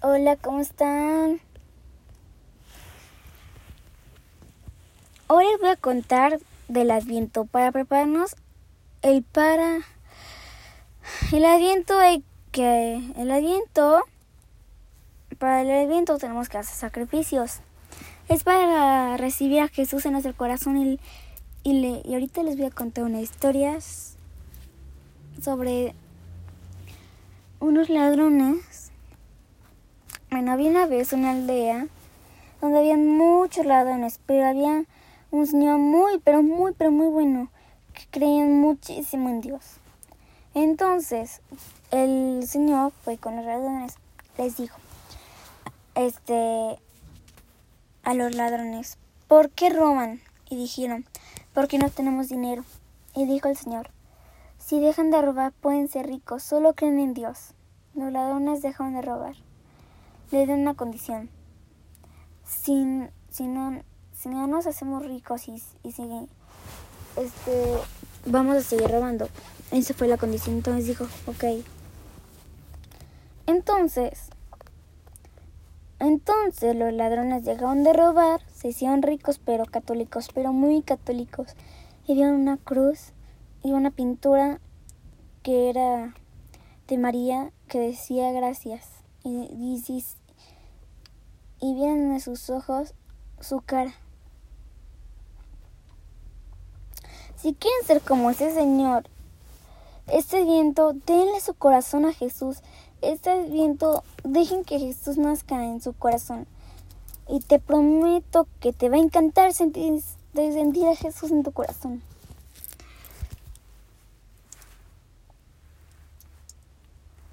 Hola, ¿cómo están? Hoy les voy a contar del Adviento para prepararnos el para el Adviento que el Adviento para el Adviento tenemos que hacer sacrificios. Es para recibir a Jesús en nuestro corazón y, y, y ahorita les voy a contar una historia sobre unos ladrones. Bueno, había una vez una aldea donde había muchos ladrones, pero había un señor muy, pero muy, pero muy bueno, que creían muchísimo en Dios. Entonces, el señor fue con los ladrones, les dijo, este, a los ladrones, ¿por qué roban? Y dijeron, porque no tenemos dinero. Y dijo el señor, si dejan de robar pueden ser ricos, solo creen en Dios. Los ladrones dejan de robar. Le dan una condición. Si, si, no, si no nos hacemos ricos y, y si este, vamos a seguir robando. Esa fue la condición. Entonces dijo, ok. Entonces, entonces los ladrones dejaron de robar, se hicieron ricos pero católicos, pero muy católicos. Y vieron una cruz y una pintura que era de María que decía gracias. Y, y, vieron en sus ojos su cara. Si quieren ser como ese Señor, este viento, denle su corazón a Jesús. Este viento, dejen que Jesús nazca en su corazón. Y te prometo que te va a encantar sentir, sentir a Jesús en tu corazón.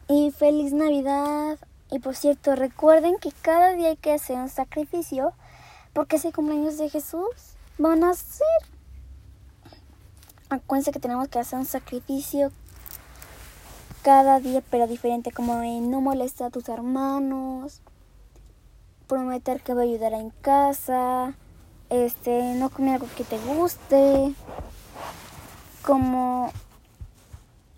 Y feliz Navidad. Y por cierto, recuerden que cada día hay que hacer un sacrificio porque ese cumpleaños de Jesús van a ser. Acuérdense que tenemos que hacer un sacrificio cada día, pero diferente, como no molestar a tus hermanos, prometer que va a ayudar en casa, este, no comer algo que te guste, como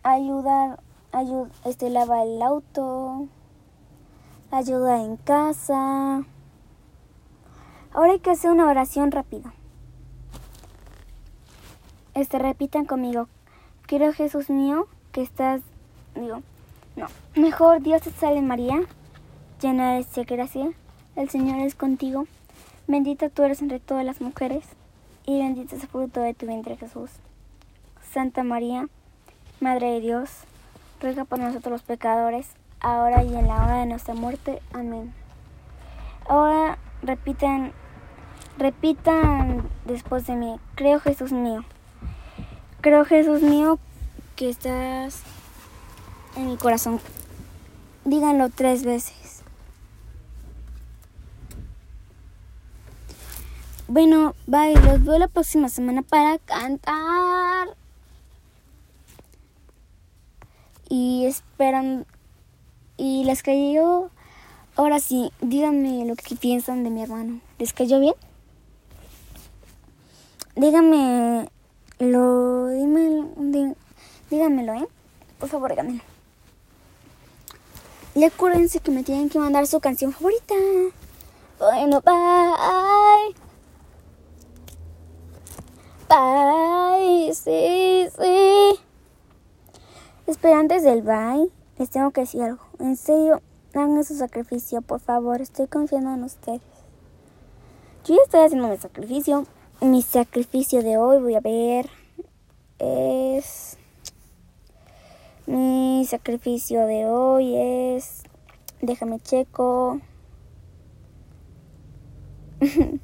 ayudar ayuda, este, lava el auto, ayuda en casa. Ahora hay que hacer una oración rápida. Este, repitan conmigo. Quiero Jesús mío que estás, digo, no, mejor Dios te salve María, llena de gracia, el Señor es contigo, bendita tú eres entre todas las mujeres, y bendito es el fruto de tu vientre Jesús. Santa María, Madre de Dios, ruega por nosotros los pecadores, ahora y en la hora de nuestra muerte. Amén. Ahora repitan, repitan después de mí, creo Jesús mío. Creo Jesús mío que estás en mi corazón. Díganlo tres veces. Bueno, bye. Los veo la próxima semana para cantar. y esperan y les cayó ahora sí díganme lo que piensan de mi hermano. Les cayó bien díganme lo dime, díganmelo eh por favor díganmelo. Y acuérdense que me tienen que mandar su canción favorita. Bueno bye. Bye sí sí. Espera, antes del bye, les tengo que decir algo. En serio, hagan su sacrificio, por favor. Estoy confiando en ustedes. Yo ya estoy haciendo mi sacrificio. Mi sacrificio de hoy, voy a ver, es... Mi sacrificio de hoy es... Déjame checo.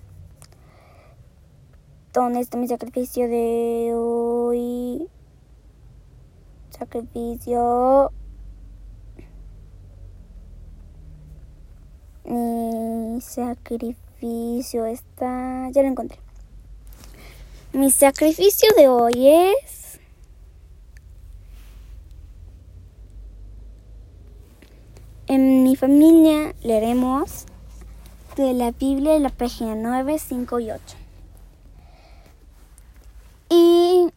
¿Dónde está mi sacrificio de hoy? sacrificio. Mi sacrificio está... Ya lo encontré. Mi sacrificio de hoy es... En mi familia leeremos de la Biblia la página 9, 5 y 8. Y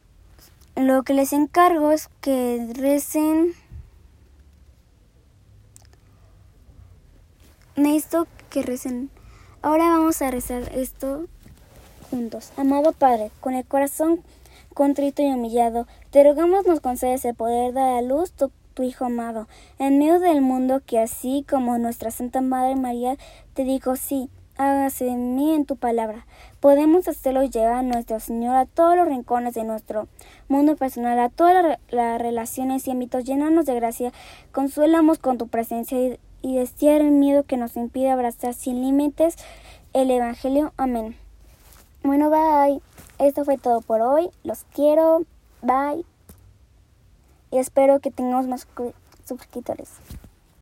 lo que les encargo es que recen necesito que recen. Ahora vamos a rezar esto juntos. Amado Padre, con el corazón contrito y humillado, te rogamos nos concedes el poder dar a luz tu, Hijo amado, en medio del mundo que así como nuestra Santa Madre María te dijo sí, hágase en mí en tu palabra. Podemos hacerlo llegar a nuestro Señor a todos los rincones de nuestro mundo personal, a todas las relaciones y ámbitos, llenarnos de gracia, consuelamos con tu presencia y, y destierra el miedo que nos impide abrazar sin límites el Evangelio. Amén. Bueno, bye. Esto fue todo por hoy. Los quiero. Bye. Y espero que tengamos más suscriptores.